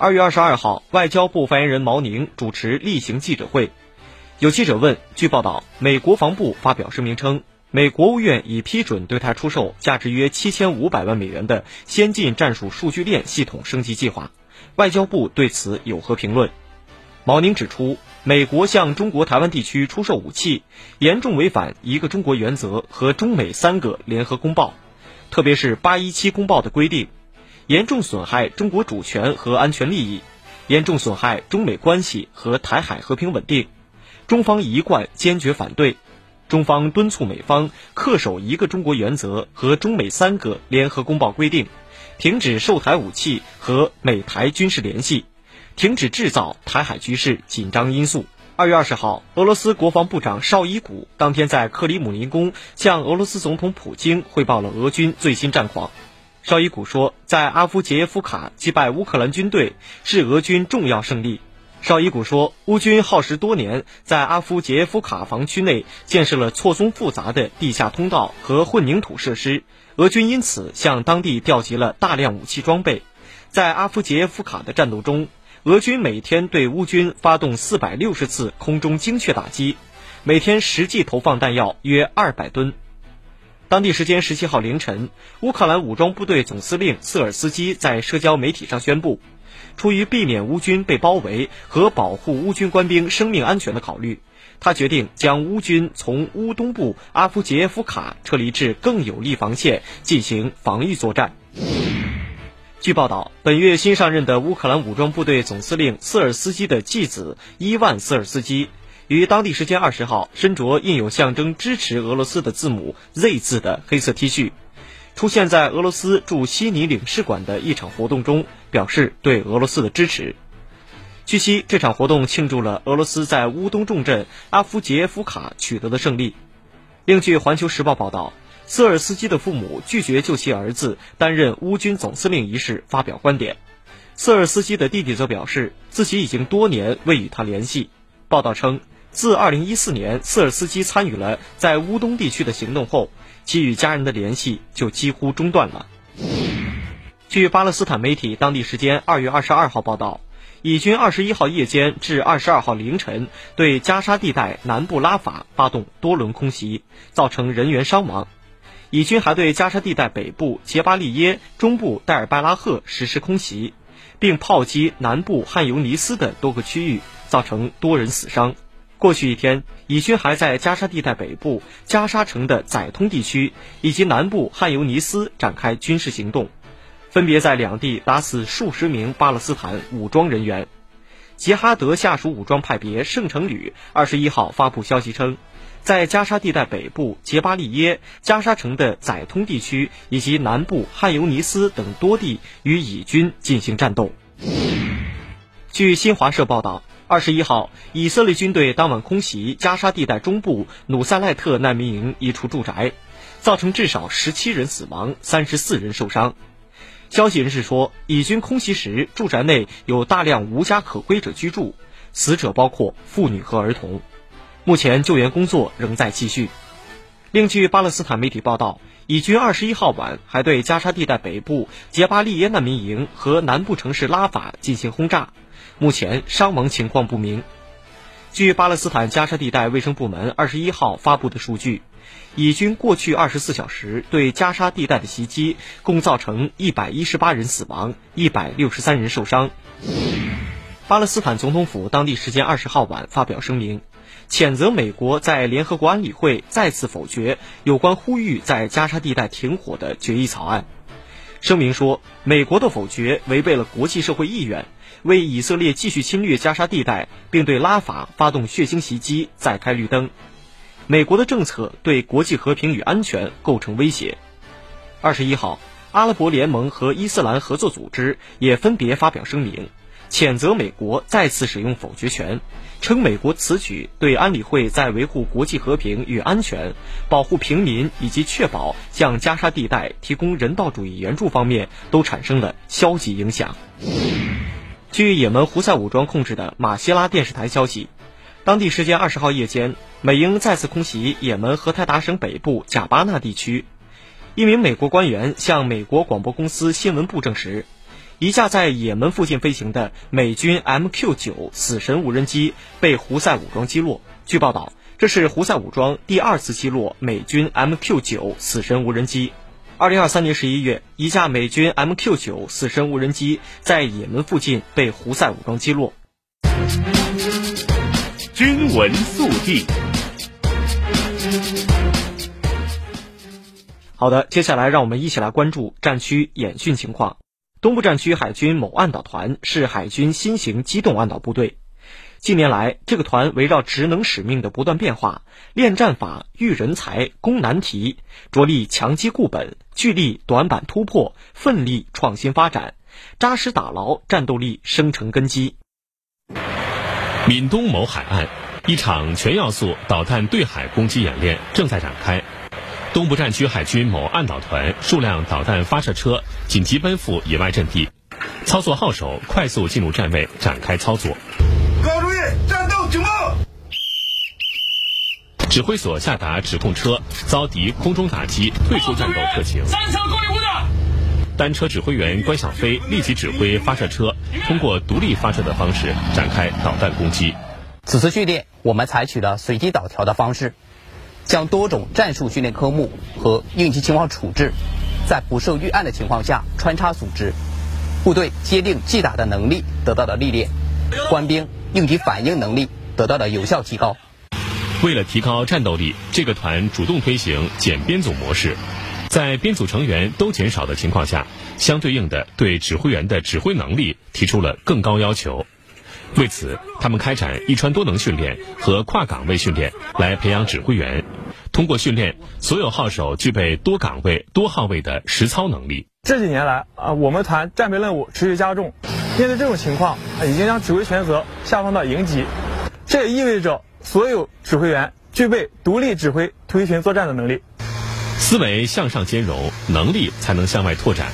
二月二十二号，外交部发言人毛宁主持例行记者会。有记者问：据报道，美国防部发表声明称，美国务院已批准对他出售价值约七千五百万美元的先进战术数据链系统升级计划。外交部对此有何评论？毛宁指出，美国向中国台湾地区出售武器，严重违反一个中国原则和中美三个联合公报，特别是八一七公报的规定。严重损害中国主权和安全利益，严重损害中美关系和台海和平稳定，中方一贯坚决反对。中方敦促美方恪守一个中国原则和中美三个联合公报规定，停止售台武器和美台军事联系，停止制造台海局势紧张因素。二月二十号，俄罗斯国防部长绍伊古当天在克里姆林宫向俄罗斯总统普京汇报了俄军最新战况。绍伊古说，在阿夫杰耶夫卡击败乌克兰军队是俄军重要胜利。绍伊古说，乌军耗时多年，在阿夫杰耶夫卡防区内建设了错综复杂的地下通道和混凝土设施，俄军因此向当地调集了大量武器装备。在阿夫杰耶夫卡的战斗中，俄军每天对乌军发动四百六十次空中精确打击，每天实际投放弹药约二百吨。当地时间十七号凌晨，乌克兰武装部队总司令瑟尔斯基在社交媒体上宣布，出于避免乌军被包围和保护乌军官兵生命安全的考虑，他决定将乌军从乌东部阿夫杰夫卡撤离至更有利防线进行防御作战。据报道，本月新上任的乌克兰武装部队总司令瑟尔斯基的继子伊万·瑟尔斯基。于当地时间二十号，身着印有象征支持俄罗斯的字母 Z 字的黑色 T 恤，出现在俄罗斯驻悉尼领事馆的一场活动中，表示对俄罗斯的支持。据悉，这场活动庆祝了俄罗斯在乌东重镇阿夫杰夫卡取得的胜利。另据《环球时报》报道，瑟尔斯基的父母拒绝就其儿子担任乌军总司令一事发表观点。瑟尔斯基的弟弟则表示，自己已经多年未与他联系。报道称。自2014年瑟尔斯基参与了在乌东地区的行动后，其与家人的联系就几乎中断了。据巴勒斯坦媒体当地时间2月22号报道，以军21号夜间至22号凌晨对加沙地带南部拉法发动多轮空袭，造成人员伤亡。以军还对加沙地带北部杰巴利耶、中部戴尔拜拉赫实施空袭，并炮击南部汉尤尼斯的多个区域，造成多人死伤。过去一天，以军还在加沙地带北部加沙城的宰通地区以及南部汉尤尼斯展开军事行动，分别在两地打死数十名巴勒斯坦武装人员。杰哈德下属武装派别圣城旅二十一号发布消息称，在加沙地带北部杰巴利耶、加沙城的宰通地区以及南部汉尤尼斯等多地与以军进行战斗。据新华社报道。二十一号，以色列军队当晚空袭加沙地带中部努塞赖特难民营一处住宅，造成至少十七人死亡、三十四人受伤。消息人士说，以军空袭时，住宅内有大量无家可归者居住，死者包括妇女和儿童。目前救援工作仍在继续。另据巴勒斯坦媒体报道，以军二十一号晚还对加沙地带北部杰巴利耶难民营和南部城市拉法进行轰炸。目前伤亡情况不明。据巴勒斯坦加沙地带卫生部门二十一号发布的数据，以军过去二十四小时对加沙地带的袭击共造成一百一十八人死亡、一百六十三人受伤。巴勒斯坦总统府当地时间二十号晚发表声明，谴责美国在联合国安理会再次否决有关呼吁在加沙地带停火的决议草案。声明说，美国的否决违背了国际社会意愿。为以色列继续侵略加沙地带，并对拉法发动血腥袭击再开绿灯，美国的政策对国际和平与安全构成威胁。二十一号，阿拉伯联盟和伊斯兰合作组织也分别发表声明，谴责美国再次使用否决权，称美国此举对安理会在维护国际和平与安全、保护平民以及确保向加沙地带提供人道主义援助方面都产生了消极影响。据也门胡塞武装控制的马希拉电视台消息，当地时间二十号夜间，美英再次空袭也门荷台达省北部贾巴纳地区。一名美国官员向美国广播公司新闻部证实，一架在也门附近飞行的美军 MQ-9 死神无人机被胡塞武装击落。据报道，这是胡塞武装第二次击落美军 MQ-9 死神无人机。二零二三年十一月，一架美军 MQ 九死神无人机在也门附近被胡塞武装击落。军闻速递。好的，接下来让我们一起来关注战区演训情况。东部战区海军某岸导团是海军新型机动岸导部队。近年来，这个团围绕职能使命的不断变化，练战法、育人才、攻难题，着力强基固本，聚力短板突破，奋力创新发展，扎实打牢战斗力生成根基。闽东某海岸，一场全要素导弹对海攻击演练正在展开。东部战区海军某岸导团数辆导弹发射车紧急奔赴野外阵地，操作号手快速进入站位展开操作。指挥所下达指控车遭敌空中打击退出战斗特情。三车过户的。单车指挥员关小飞立即指挥发射车通过独立发射的方式展开导弹攻击。此次训练，我们采取了随机导调的方式，将多种战术训练科目和应急情况处置，在不受预案的情况下穿插组织，部队接令即打的能力得到了历练，官兵应急反应能力得到了有效提高。为了提高战斗力，这个团主动推行减编组模式，在编组成员都减少的情况下，相对应的对指挥员的指挥能力提出了更高要求。为此，他们开展一穿多能训练和跨岗位训练，来培养指挥员。通过训练，所有号手具备多岗位、多号位的实操能力。这几年来，啊，我们团战备任务持续加重，面对这种情况，已经将指挥权责下放到营级，这也意味着。所有指挥员具备独立指挥突击群作战的能力，思维向上兼容，能力才能向外拓展。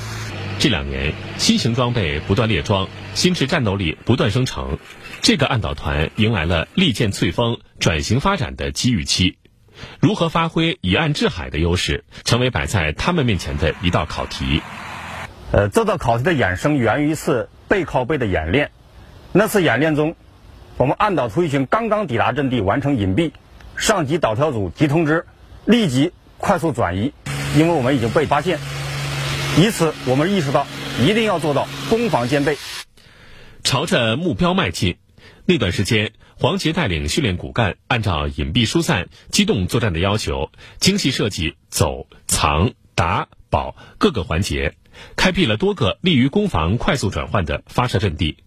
这两年，新型装备不断列装，新式战斗力不断生成，这个暗导团迎来了利剑淬锋、转型发展的机遇期。如何发挥以岸制海的优势，成为摆在他们面前的一道考题。呃，这道考题的衍生源于一次背靠背的演练，那次演练中。我们岸导突击群刚刚抵达阵地，完成隐蔽，上级导调组即通知，立即快速转移，因为我们已经被发现。以此，我们意识到一定要做到攻防兼备，朝着目标迈进。那段时间，黄杰带领训练骨干，按照隐蔽疏散、机动作战的要求，精细设计走、藏、打、保各个环节，开辟了多个利于攻防快速转换的发射阵地。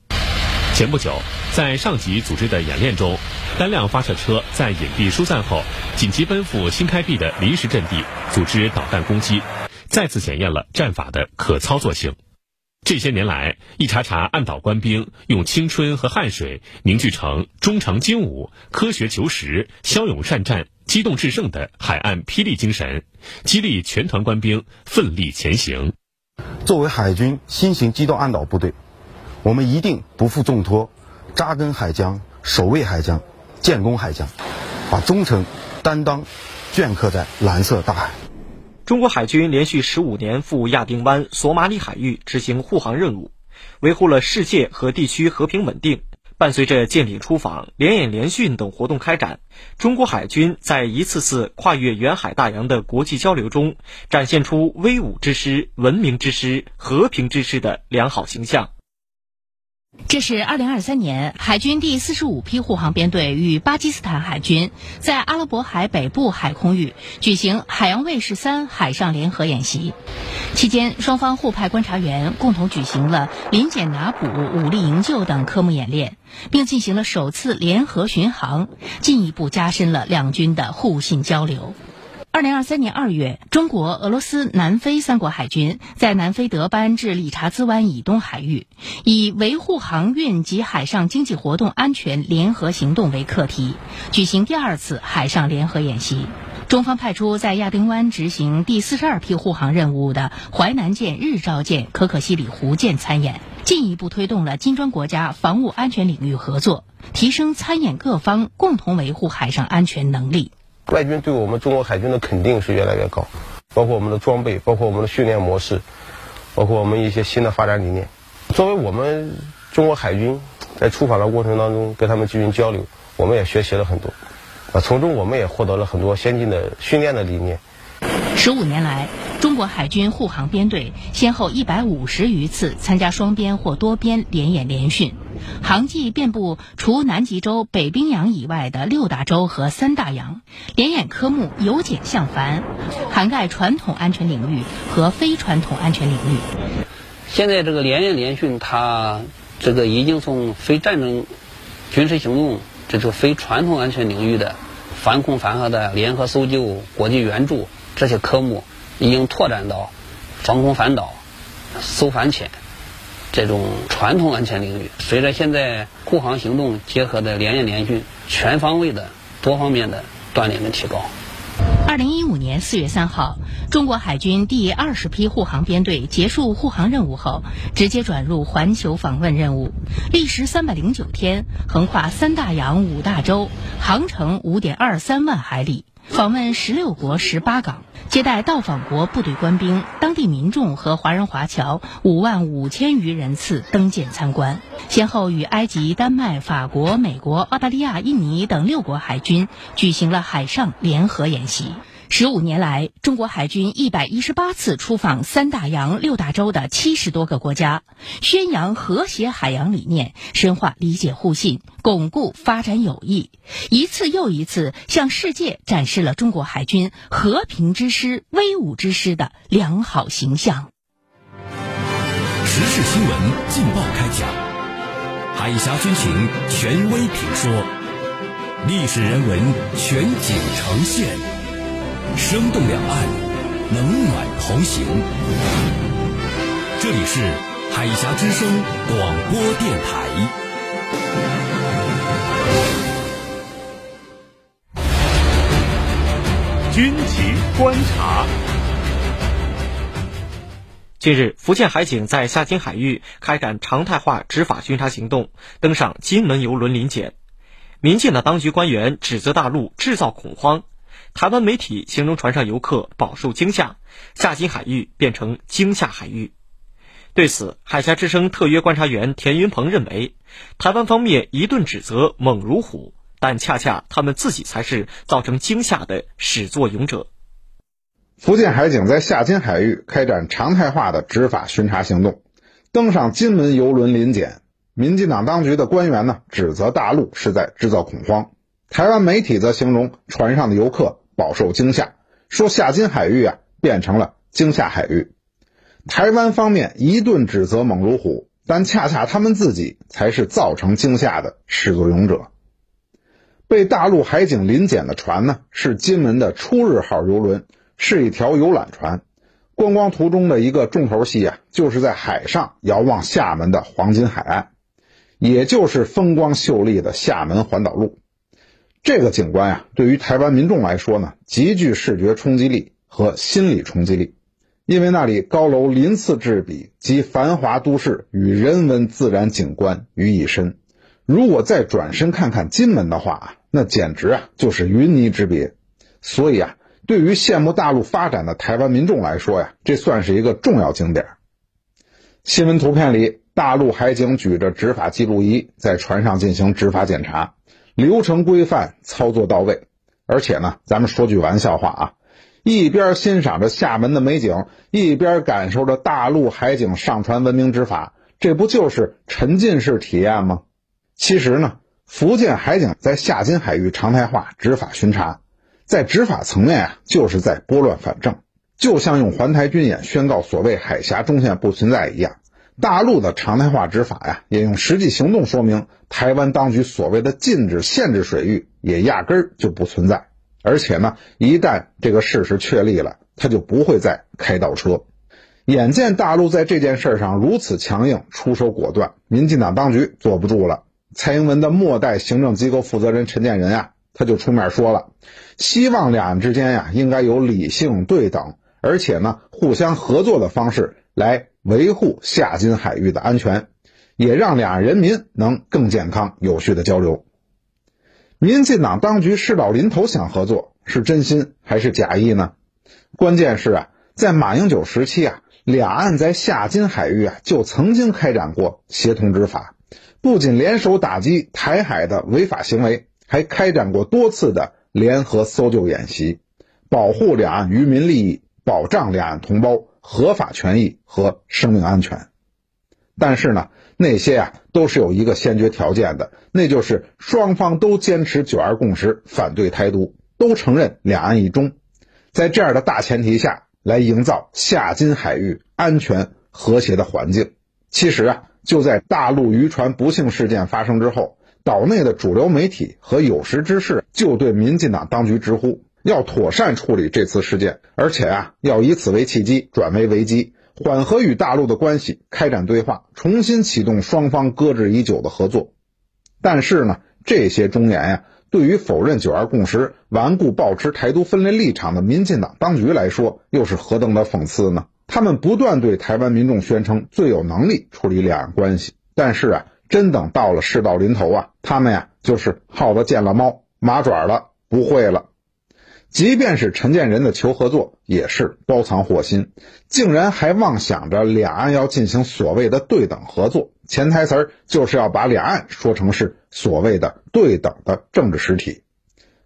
前不久，在上级组织的演练中，单辆发射车在隐蔽疏散后，紧急奔赴新开辟的临时阵地，组织导弹攻击，再次检验了战法的可操作性。这些年来，一茬茬岸导官兵用青春和汗水凝聚成忠诚精武、科学求实、骁勇善战、机动制胜的海岸霹雳精神，激励全团官兵奋力前行。作为海军新型机动岸导部队。我们一定不负重托，扎根海疆，守卫海疆，建功海疆，把忠诚担当镌刻在蓝色大海。中国海军连续十五年赴亚丁湾、索马里海域执行护航任务，维护了世界和地区和平稳定。伴随着舰艇出访、联演联训等活动开展，中国海军在一次次跨越远海大洋的国际交流中，展现出威武之师、文明之师、和平之师的良好形象。这是二零二三年海军第四十五批护航编队与巴基斯坦海军在阿拉伯海北部海空域举行海洋卫士三海上联合演习。期间，双方互派观察员共同举行了临检拿捕、武力营救等科目演练，并进行了首次联合巡航，进一步加深了两军的互信交流。二零二三年二月，中国、俄罗斯、南非三国海军在南非德班至理查兹湾以东海域，以维护航运及海上经济活动安全联合行动为课题，举行第二次海上联合演习。中方派出在亚丁湾执行第四十二批护航任务的淮南舰、日照舰、可可西里湖舰参演，进一步推动了金砖国家防务安全领域合作，提升参演各方共同维护海上安全能力。外军对我们中国海军的肯定是越来越高，包括我们的装备，包括我们的训练模式，包括我们一些新的发展理念。作为我们中国海军在出访的过程当中跟他们进行交流，我们也学习了很多，啊，从中我们也获得了很多先进的训练的理念。十五年来，中国海军护航编队先后一百五十余次参加双边或多边联演联训，航迹遍布除南极洲、北冰洋以外的六大洲和三大洋，联演科目由简向繁，涵盖传统安全领域和非传统安全领域。现在这个联演联训，它这个已经从非战争军事行动，这是非传统安全领域的反恐反核的联合搜救、国际援助。这些科目已经拓展到防空反导、搜反潜这种传统安全领域。随着现在护航行动结合的联演联训，全方位的、多方面的锻炼跟提高。二零一五年四月三号，中国海军第二十批护航编队结束护航任务后，直接转入环球访问任务，历时三百零九天，横跨三大洋五大洲，航程五点二三万海里。访问十六国十八港，接待到访国部队官兵、当地民众和华人华侨五万五千余人次登舰参观，先后与埃及、丹麦、法国、美国、澳大利亚、印尼等六国海军举行了海上联合演习。十五年来，中国海军一百一十八次出访三大洋六大洲的七十多个国家，宣扬和谐海洋理念，深化理解互信，巩固发展友谊，一次又一次向世界展示了中国海军和平之师、威武之师的良好形象。时事新闻劲爆开讲，海峡军情权威评说，历史人文全景呈现。生动两岸，冷暖同行。这里是海峡之声广播电台。军情观察。近日，福建海警在厦金海域开展常态化执法巡查行动，登上金门游轮临检。民进的当局官员指责大陆制造恐慌。台湾媒体形容船上游客饱受惊吓，下金海域变成惊吓海域。对此，海峡之声特约观察员田云鹏认为，台湾方面一顿指责猛如虎，但恰恰他们自己才是造成惊吓的始作俑者。福建海警在下金海域开展常态化的执法巡查行动，登上金门游轮临检。民进党当局的官员呢，指责大陆是在制造恐慌。台湾媒体则形容船上的游客饱受惊吓，说厦金海域啊变成了惊吓海域。台湾方面一顿指责猛如虎，但恰恰他们自己才是造成惊吓的始作俑者。被大陆海警临检的船呢，是金门的初日号游轮，是一条游览船。观光途中的一个重头戏啊，就是在海上遥望厦门的黄金海岸，也就是风光秀丽的厦门环岛路。这个景观呀，对于台湾民众来说呢，极具视觉冲击力和心理冲击力，因为那里高楼鳞次栉比，集繁华都市与人文自然景观于一身。如果再转身看看金门的话，那简直啊就是云泥之别。所以啊，对于羡慕大陆发展的台湾民众来说呀，这算是一个重要景点。新闻图片里，大陆海警举着执法记录仪在船上进行执法检查。流程规范，操作到位，而且呢，咱们说句玩笑话啊，一边欣赏着厦门的美景，一边感受着大陆海警上传文明执法，这不就是沉浸式体验吗？其实呢，福建海警在厦金海域常态化执法巡查，在执法层面啊，就是在拨乱反正，就像用环台军演宣告所谓海峡中线不存在一样。大陆的常态化执法呀，也用实际行动说明台湾当局所谓的禁止、限制水域也压根儿就不存在，而且呢，一旦这个事实确立了，他就不会再开倒车。眼见大陆在这件事上如此强硬，出手果断，民进党当局坐不住了。蔡英文的末代行政机构负责人陈建仁啊，他就出面说了，希望两岸之间呀，应该有理性对等，而且呢，互相合作的方式来维护厦金海域的安全，也让两岸人民能更健康有序的交流。民进党当局事到临头想合作，是真心还是假意呢？关键是啊，在马英九时期啊。两岸在厦金海域啊，就曾经开展过协同执法，不仅联手打击台海的违法行为，还开展过多次的联合搜救演习，保护两岸渔民利益，保障两岸同胞合法权益和生命安全。但是呢，那些啊都是有一个先决条件的，那就是双方都坚持九二共识，反对台独，都承认两岸一中。在这样的大前提下。来营造下金海域安全和谐的环境。其实啊，就在大陆渔船不幸事件发生之后，岛内的主流媒体和有识之士就对民进党当局直呼，要妥善处理这次事件，而且啊，要以此为契机转危为机，缓和与大陆的关系，开展对话，重新启动双方搁置已久的合作。但是呢，这些忠言呀。对于否认九二共识、顽固保持台独分裂立场的民进党当局来说，又是何等的讽刺呢？他们不断对台湾民众宣称最有能力处理两岸关系，但是啊，真等到了事到临头啊，他们呀就是耗子见了猫，麻爪了，不会了。即便是陈建仁的求合作，也是包藏祸心，竟然还妄想着两岸要进行所谓的对等合作，潜台词儿就是要把两岸说成是所谓的对等的政治实体。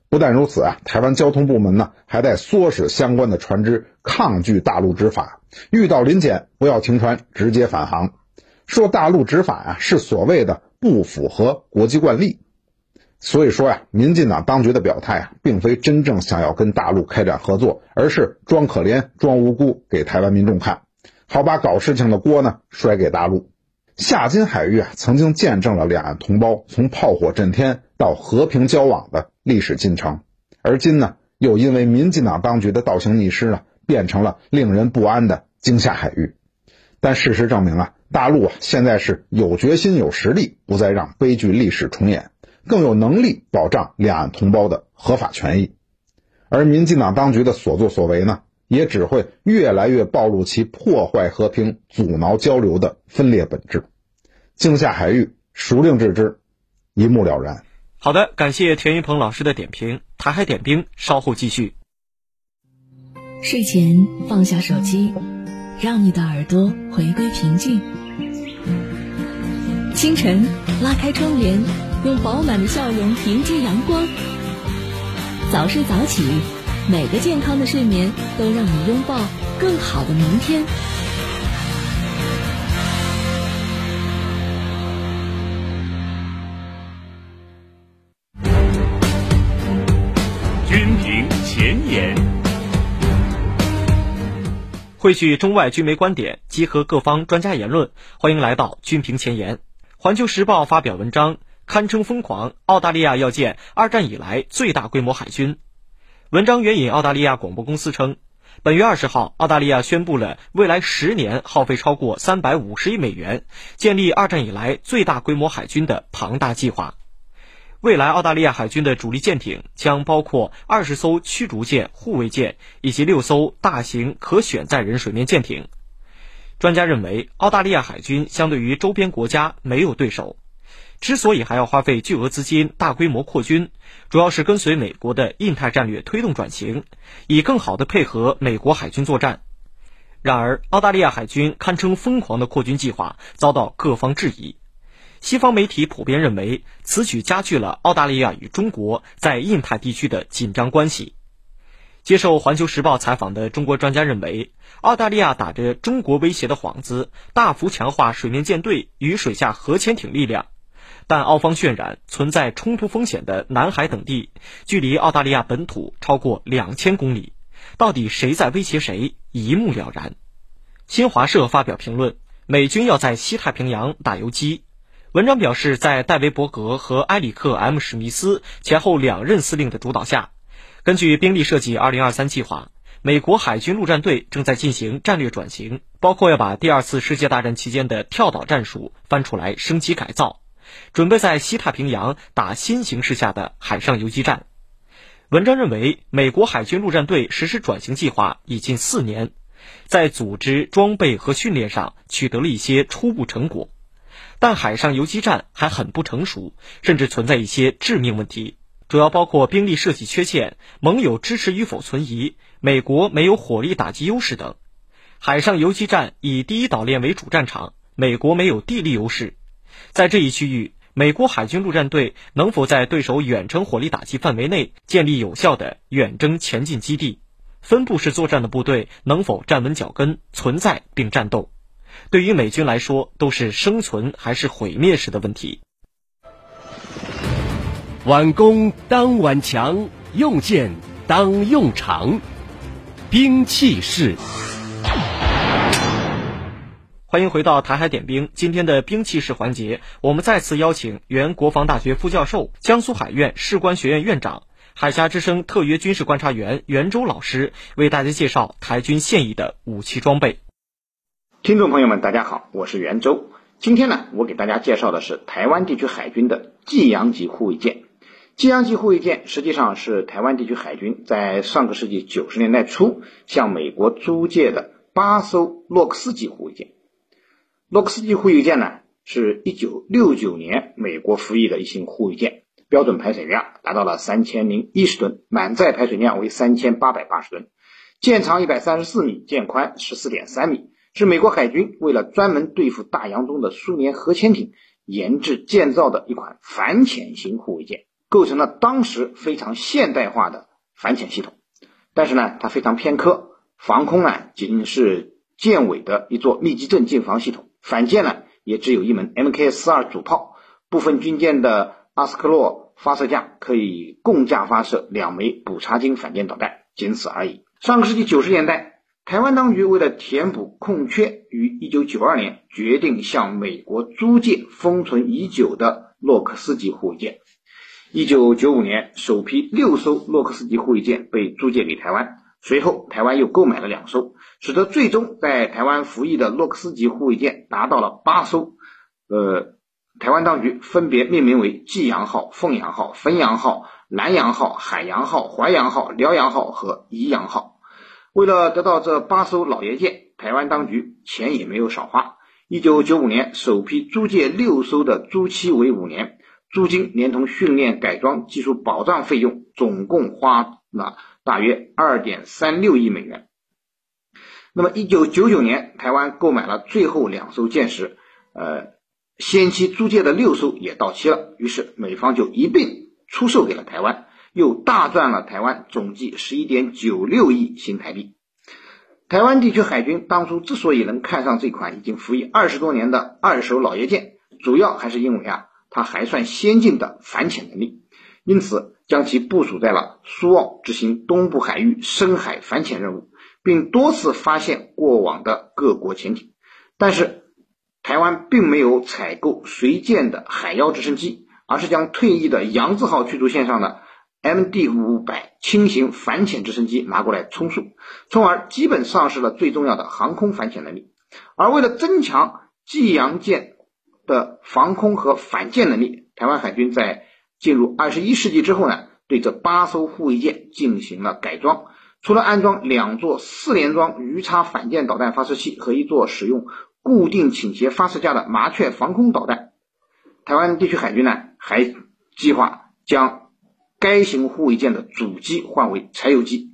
不但如此啊，台湾交通部门呢还在唆使相关的船只抗拒大陆执法，遇到临检不要停船，直接返航，说大陆执法呀是所谓的不符合国际惯例。所以说呀，民进党当局的表态啊，并非真正想要跟大陆开展合作，而是装可怜、装无辜给台湾民众看，好把搞事情的锅呢甩给大陆。厦金海域啊，曾经见证了两岸同胞从炮火震天到和平交往的历史进程，而今呢，又因为民进党当局的倒行逆施呢，变成了令人不安的惊吓海域。但事实证明啊，大陆啊，现在是有决心、有实力，不再让悲剧历史重演。更有能力保障两岸同胞的合法权益，而民进党当局的所作所为呢，也只会越来越暴露其破坏和平、阻挠交流的分裂本质。惊下海域，孰令置之？一目了然。好的，感谢田一鹏老师的点评。台海点兵，稍后继续。睡前放下手机，让你的耳朵回归平静。清晨拉开窗帘。用饱满的笑容迎接阳光，早睡早起，每个健康的睡眠都让你拥抱更好的明天。军评前沿，汇聚中外军媒观点，集合各方专家言论，欢迎来到军评前沿。环球时报发表文章。堪称疯狂！澳大利亚要建二战以来最大规模海军。文章援引澳大利亚广播公司称，本月二十号，澳大利亚宣布了未来十年耗费超过三百五十亿美元，建立二战以来最大规模海军的庞大计划。未来澳大利亚海军的主力舰艇将包括二十艘驱逐舰、护卫舰以及六艘大型可选载人水面舰艇。专家认为，澳大利亚海军相对于周边国家没有对手。之所以还要花费巨额资金大规模扩军，主要是跟随美国的印太战略推动转型，以更好地配合美国海军作战。然而，澳大利亚海军堪称疯狂的扩军计划遭到各方质疑。西方媒体普遍认为，此举加剧了澳大利亚与中国在印太地区的紧张关系。接受《环球时报》采访的中国专家认为，澳大利亚打着中国威胁的幌子，大幅强化水面舰队与水下核潜艇力量。但澳方渲染存在冲突风险的南海等地，距离澳大利亚本土超过两千公里，到底谁在威胁谁，一目了然。新华社发表评论：美军要在西太平洋打游击。文章表示，在戴维伯格和埃里克 ·M· 史密斯前后两任司令的主导下，根据兵力设计二零二三计划，美国海军陆战队正在进行战略转型，包括要把第二次世界大战期间的跳岛战术翻出来升级改造，准备在西太平洋打新形势下的海上游击战。文章认为，美国海军陆战队实施转型计划已近四年，在组织、装备和训练上取得了一些初步成果，但海上游击战还很不成熟，甚至存在一些致命问题。主要包括兵力设计缺陷、盟友支持与否存疑、美国没有火力打击优势等。海上游击战以第一岛链为主战场，美国没有地利优势。在这一区域，美国海军陆战队能否在对手远程火力打击范围内建立有效的远征前进基地？分布式作战的部队能否站稳脚跟、存在并战斗？对于美军来说，都是生存还是毁灭式的问题。挽弓当挽强，用箭当用长，兵器式。欢迎回到台海点兵。今天的兵器式环节，我们再次邀请原国防大学副教授、江苏海院士官学院院长、海峡之声特约军事观察员袁周老师，为大家介绍台军现役的武器装备。听众朋友们，大家好，我是袁周。今天呢，我给大家介绍的是台湾地区海军的济阳级护卫舰。济阳级护卫舰实际上是台湾地区海军在上个世纪九十年代初向美国租借的八艘洛克斯级护卫舰。洛克斯级护卫舰呢，是一九六九年美国服役的一型护卫舰，标准排水量达到了三千零一十吨，满载排水量为三千八百八十吨，舰长一百三十四米，舰宽十四点三米，是美国海军为了专门对付大洋中的苏联核潜艇研制建造的一款反潜型护卫舰。构成了当时非常现代化的反潜系统，但是呢，它非常偏科，防空呢仅是舰尾的一座密集阵近防系统，反舰呢也只有一门 Mk 四二主炮，部分军舰的阿斯克洛发射架可以共架发射两枚补差金反舰导弹，仅此而已。上个世纪九十年代，台湾当局为了填补空缺，于一九九二年决定向美国租借封存已久的洛克斯级护卫舰。一九九五年，首批六艘洛克斯级护卫舰被租借给台湾，随后台湾又购买了两艘，使得最终在台湾服役的洛克斯级护卫舰达到了八艘。呃，台湾当局分别命名为济阳号、凤阳号、汾阳号、南阳号、海洋号、淮阳号、辽阳号和宜阳号。为了得到这八艘老爷舰，台湾当局钱也没有少花。一九九五年，首批租借六艘的租期为五年。租金连同训练、改装、技术保障费用，总共花那大约二点三六亿美元。那么，一九九九年，台湾购买了最后两艘舰时，呃，先期租借的六艘也到期了，于是美方就一并出售给了台湾，又大赚了台湾总计十一点九六亿新台币。台湾地区海军当初之所以能看上这款已经服役二十多年的二手老爷舰，主要还是因为啊。它还算先进的反潜能力，因此将其部署在了苏澳执行东部海域深海反潜任务，并多次发现过往的各国潜艇。但是，台湾并没有采购随舰的海妖直升机，而是将退役的扬字号驱逐舰上的 MD 五百轻型反潜直升机拿过来充数，从而基本丧失了最重要的航空反潜能力。而为了增强济阳舰的防空和反舰能力，台湾海军在进入二十一世纪之后呢，对这八艘护卫舰进行了改装。除了安装两座四联装鱼叉反舰导弹发射器和一座使用固定倾斜发射架的麻雀防空导弹，台湾地区海军呢还计划将该型护卫舰的主机换为柴油机，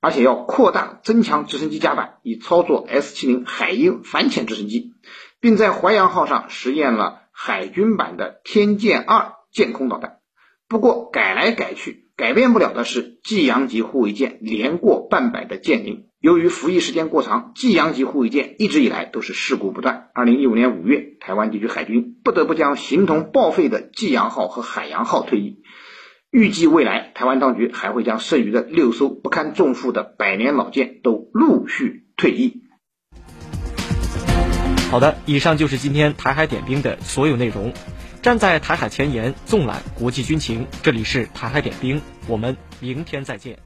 而且要扩大增强直升机甲板，以操作 S 七零海鹰反潜直升机。并在淮阳号上实验了海军版的天剑二舰空导弹，不过改来改去，改变不了的是济阳级护卫舰年过半百的舰龄。由于服役时间过长，济阳级护卫舰一直以来都是事故不断。二零一五年五月，台湾地区海军不得不将形同报废的济阳号和海洋号退役。预计未来，台湾当局还会将剩余的六艘不堪重负的百年老舰都陆续退役。好的，以上就是今天台海点兵的所有内容。站在台海前沿，纵览国际军情，这里是台海点兵，我们明天再见。